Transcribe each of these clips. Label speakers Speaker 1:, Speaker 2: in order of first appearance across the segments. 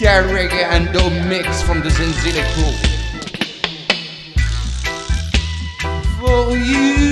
Speaker 1: CCR Reggae and Dub Mix from the Zenzile Crew. For you.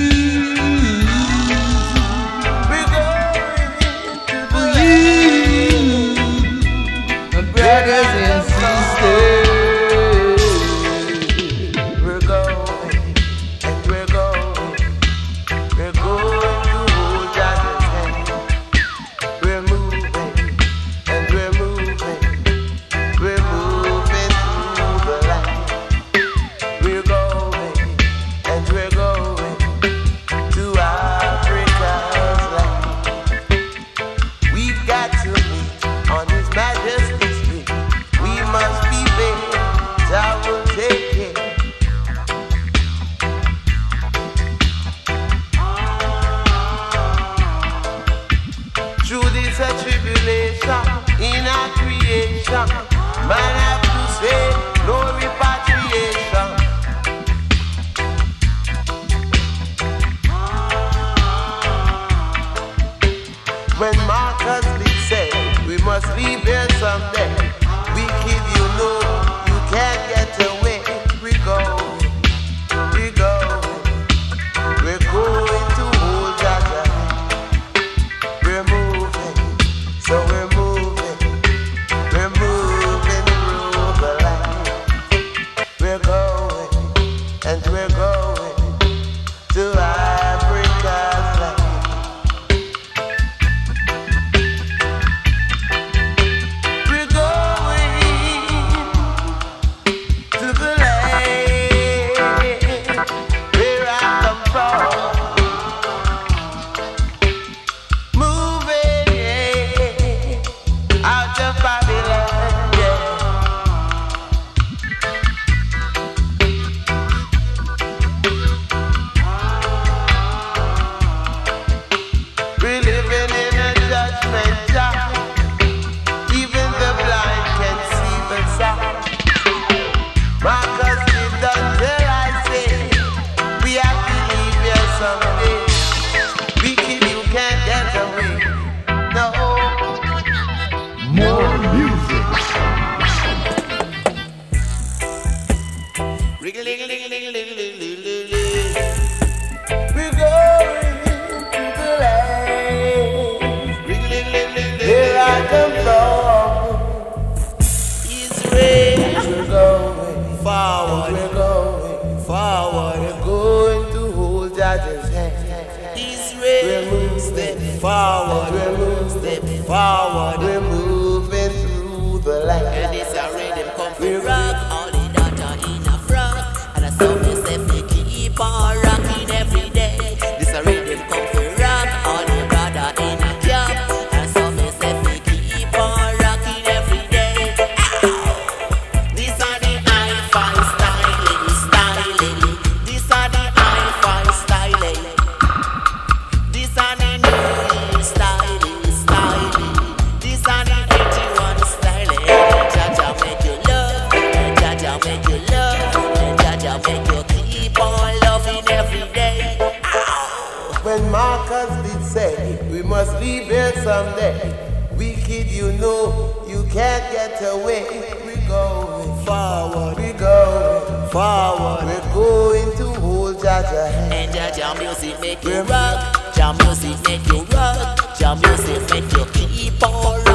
Speaker 2: When Marcus did say, we must leave here someday. Wicked, you know, you can't get away. We go forward, we go forward. We're going to hold Jaja.
Speaker 3: And Jaja music make you rock. Jam music make you rock. Jam music make you keep on.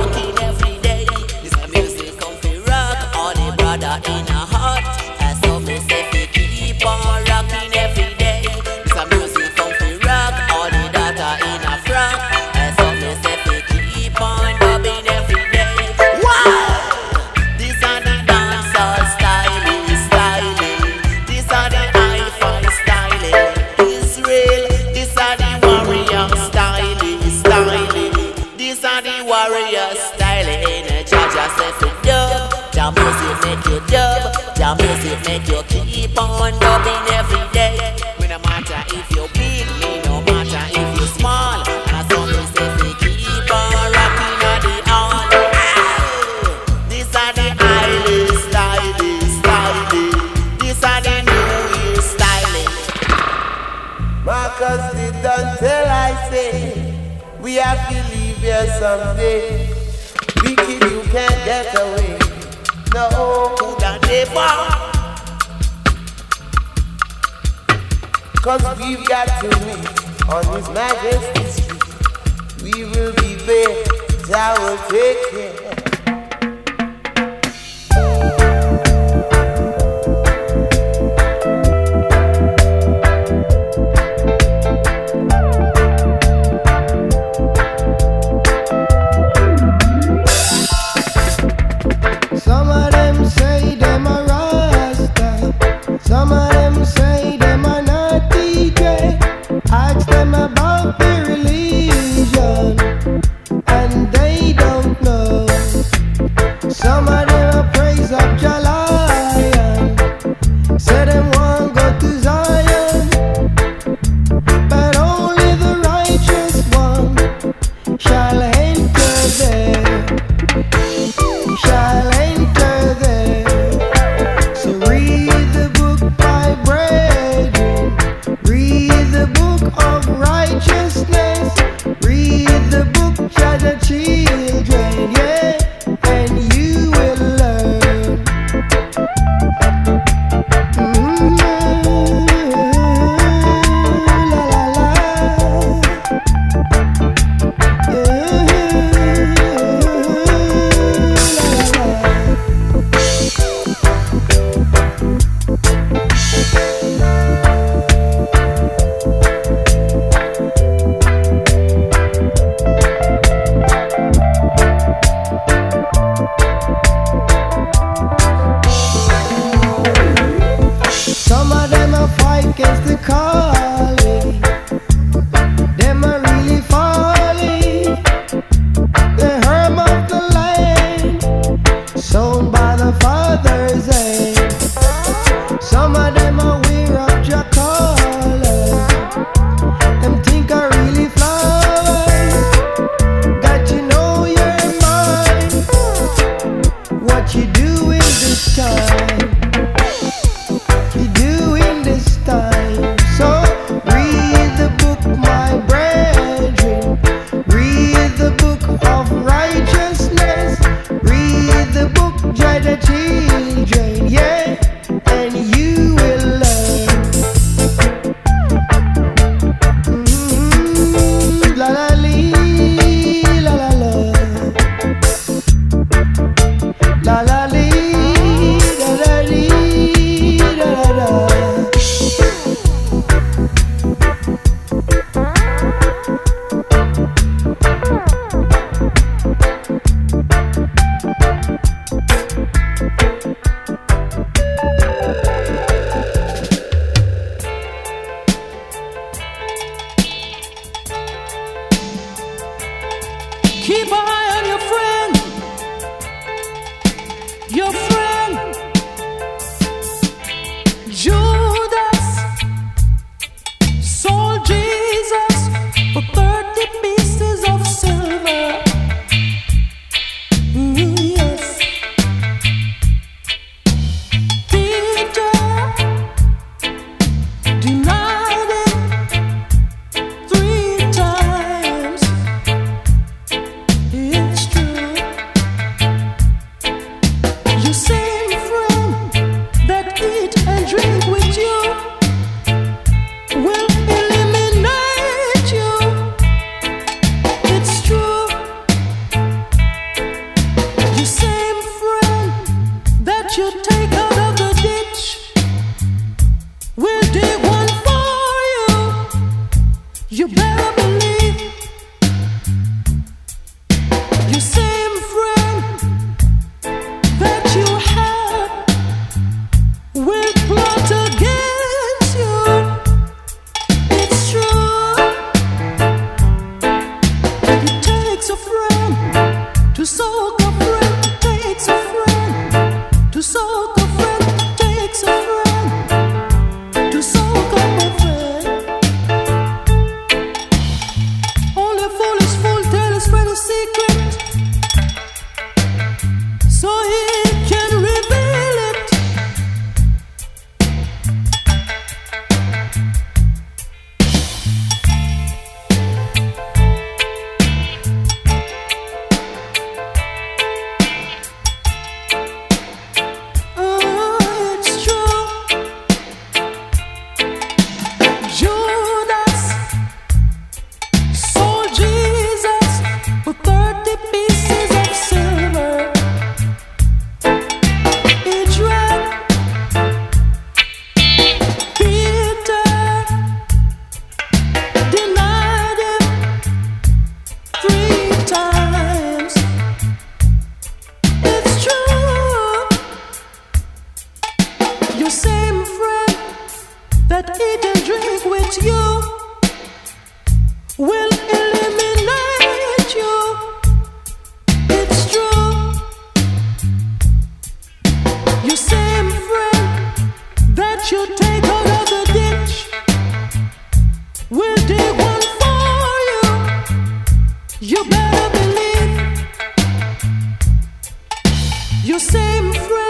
Speaker 3: The music make you keep on dubbing every day. We no matter if you big, me no matter if you small. And as long as we keep on rocking on the all. This are the island styling, styling. This are the New Year styling.
Speaker 2: Marcus did until I say we have to leave here someday. keep you can't get away. Cause we've got to meet on His Majesty's street. We will be there, I will take care.
Speaker 4: When you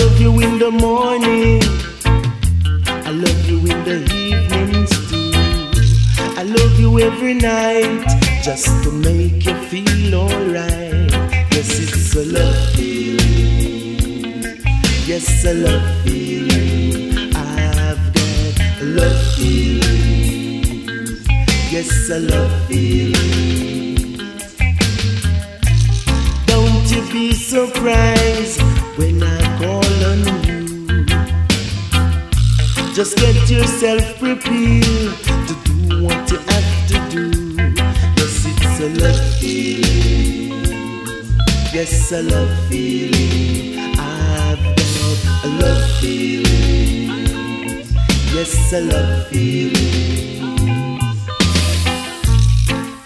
Speaker 4: love
Speaker 5: you in the morning. I love you in the evenings too. I love you every night just to make you feel alright. Yes, it's a love feeling. Yes, a love feeling. I've got a love feeling. Yes, a love feeling. Don't you be surprised Just get yourself prepared to do what you have to do. Yes, it's a love feeling. Yes, a love feeling. I've got a love feeling. Yes, a love feeling.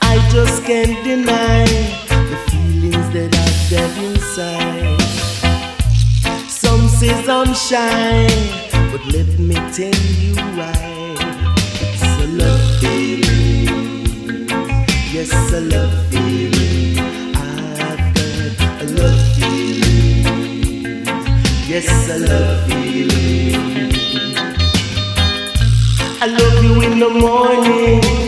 Speaker 5: I just can't deny the feelings that I've got inside. Some says I'm shy, tell you. It's a love feeling. Yes, a love feeling. I've got a love feeling. Yes, a love feeling. I love you in the morning.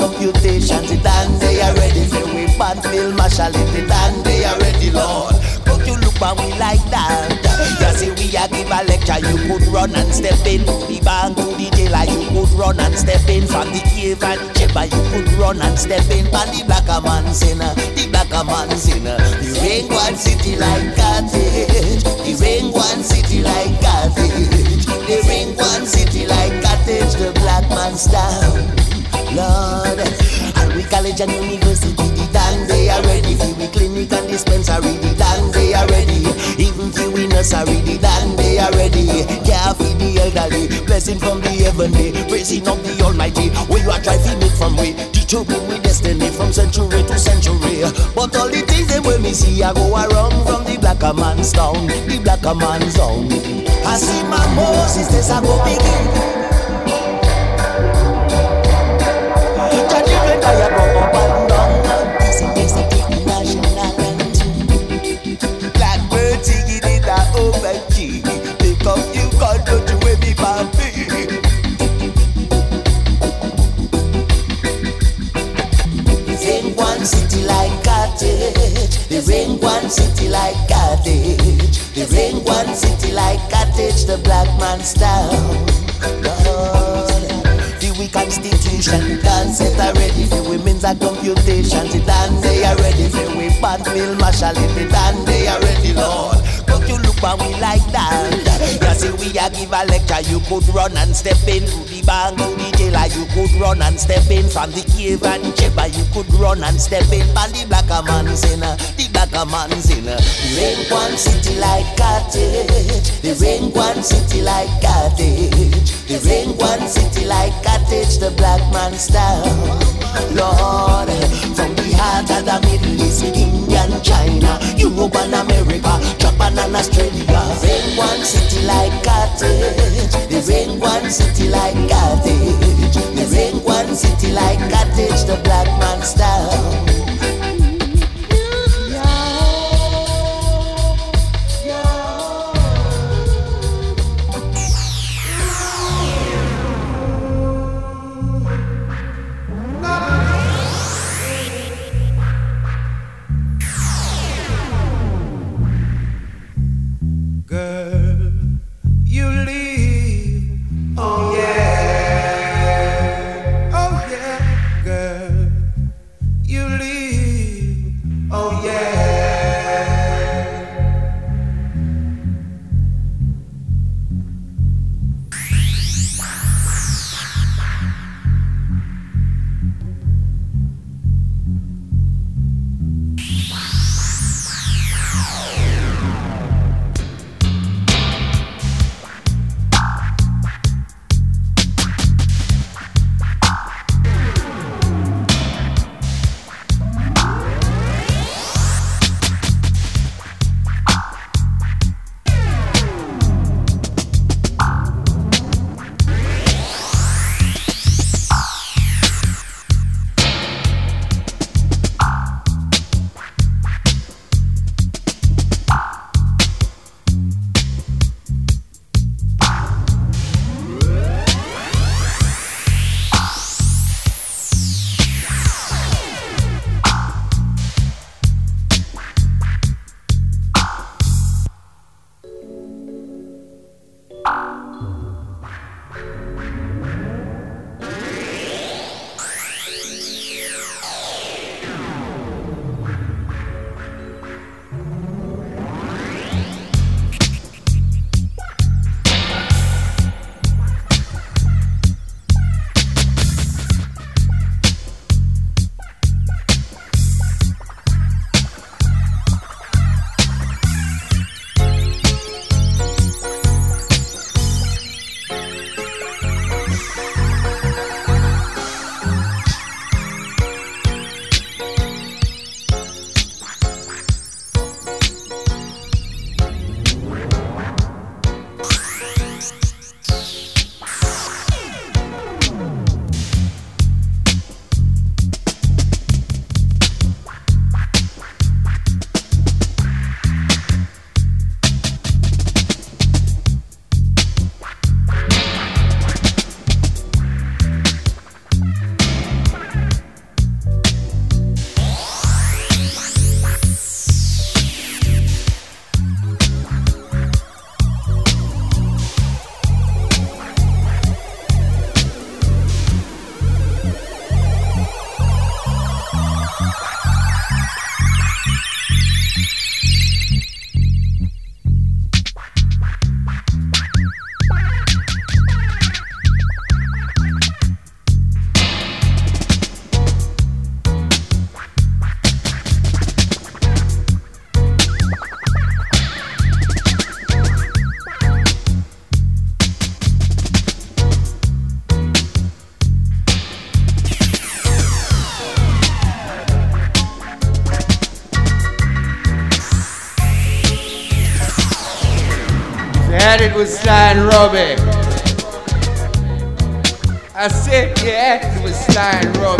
Speaker 6: Women's and computation. The dance they are ready for we band film marshal the dance they are ready, Lord. But you look when we like that. You see we a give a lecture, you could run and step in to the bank, to the jailer, you could run and step in from the cave and chamber, you could run and step in from the black man sinner, the black man sinner. The rain one city like cottage, the rain one city like cottage, the rain one city like cottage, the black man's town. Lord, and we college and university, the done they are ready for we clinic and dispensary, the done they are ready. Even for we nursery, the done they are ready. Care for the elderly, blessing from the heavenly, praising of the Almighty. You are driving it from way, determine we destiny from century to century. But all the things that when me see, I go around from the black man's town, the black man's zone. I see my Moses, this I go begin. The rain one city like cottage. The rain one city like cottage. The black man's town. Lord, the we constitution set are ready for women's a computation. The done they are ready for we band mill marshal. The done they are ready, Lord you look when we like that. You see, we a give a lecture, you could run and step in to the bank, to the jailer, you could run and step in from the cave and chamber, you could run and step in from the black man sinner, the black man's sinner. The rain one city like cottage, the rain one city like cottage, the rain one city like cottage, the black man's town. Lord, from the heart of the Middle East, Indian, China, Europe and America, Japan and Australia. Rain one city like cottage. The rain one city like cottage. The rain one city like cottage. The black man's town.
Speaker 7: Yeah, it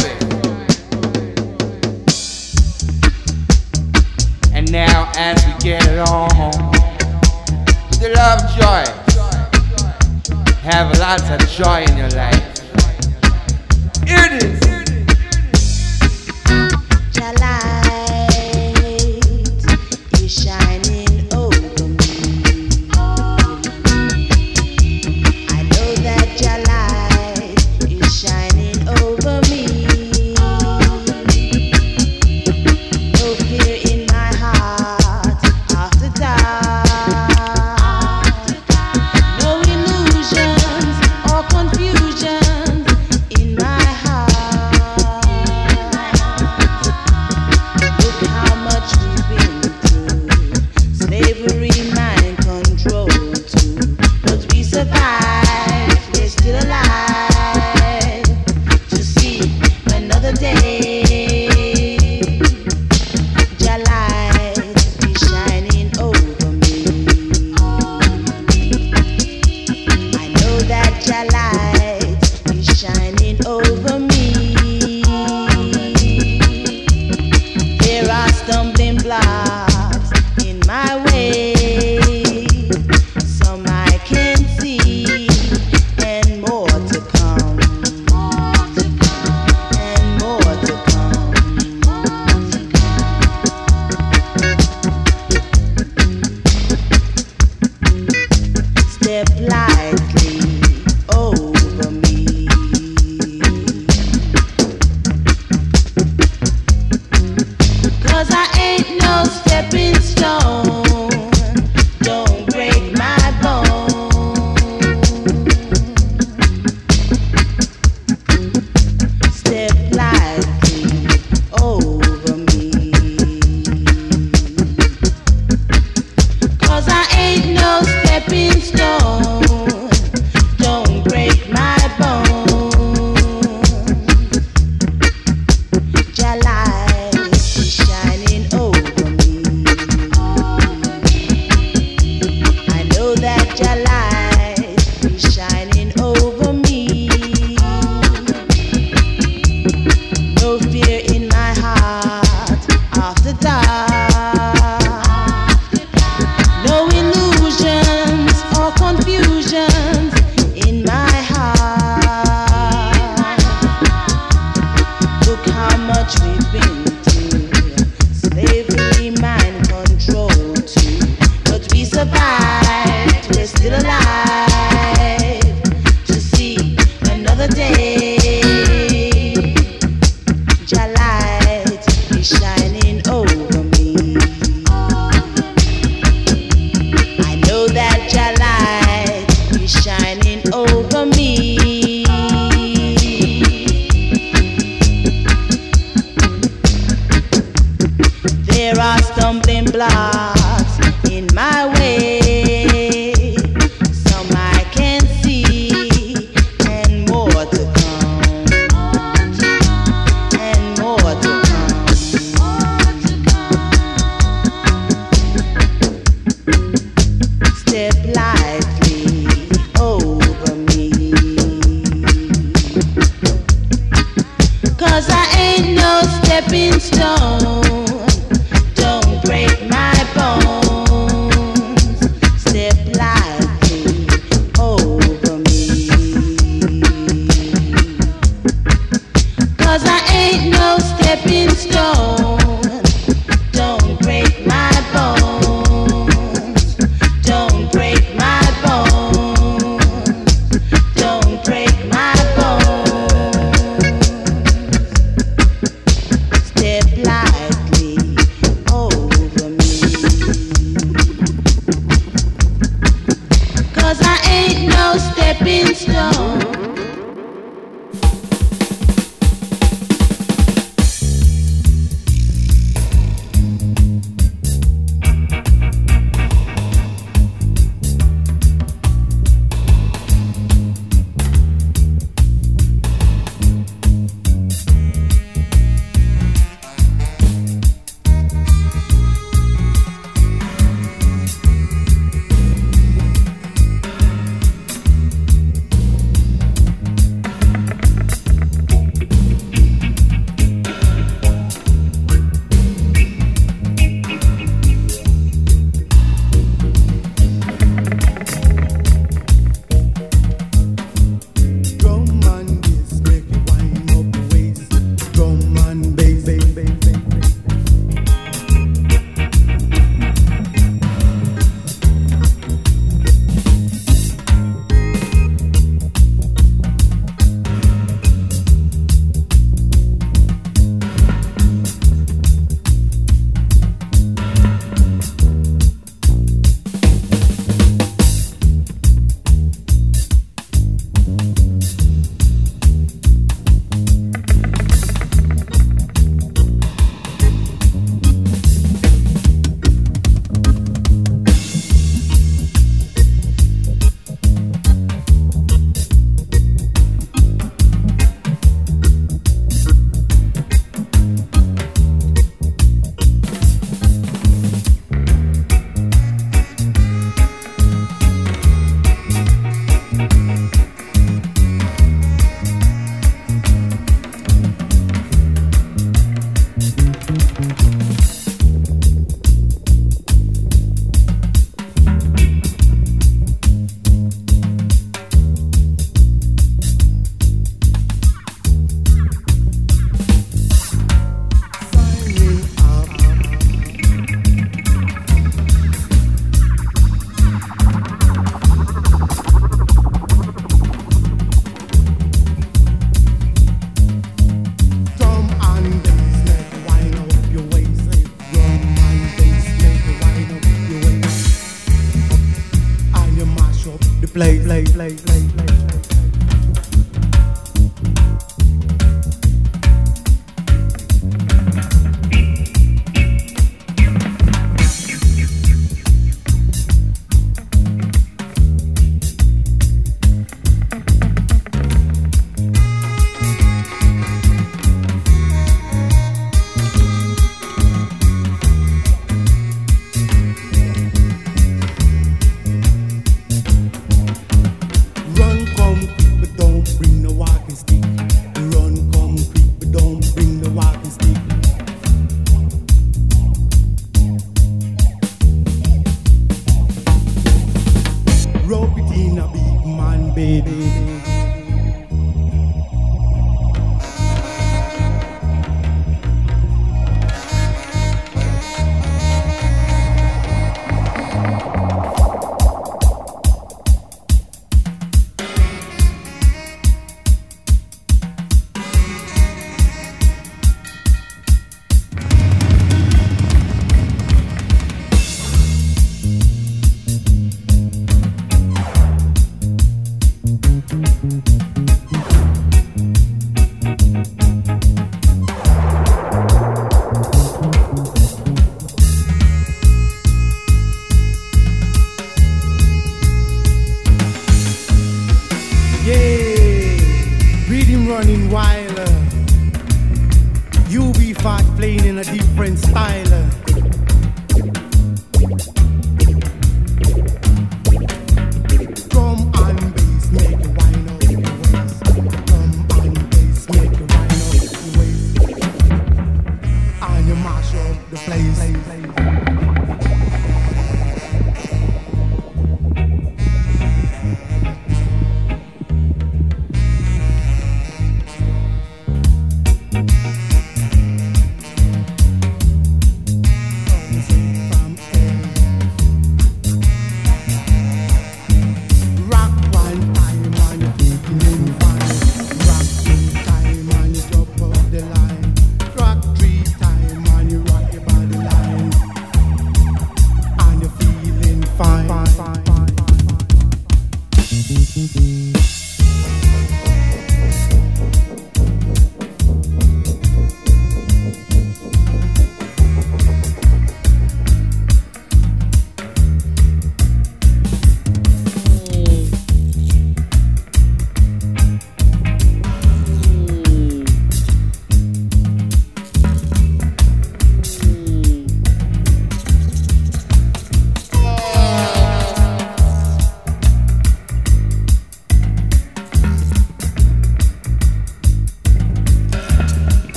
Speaker 8: how much we've been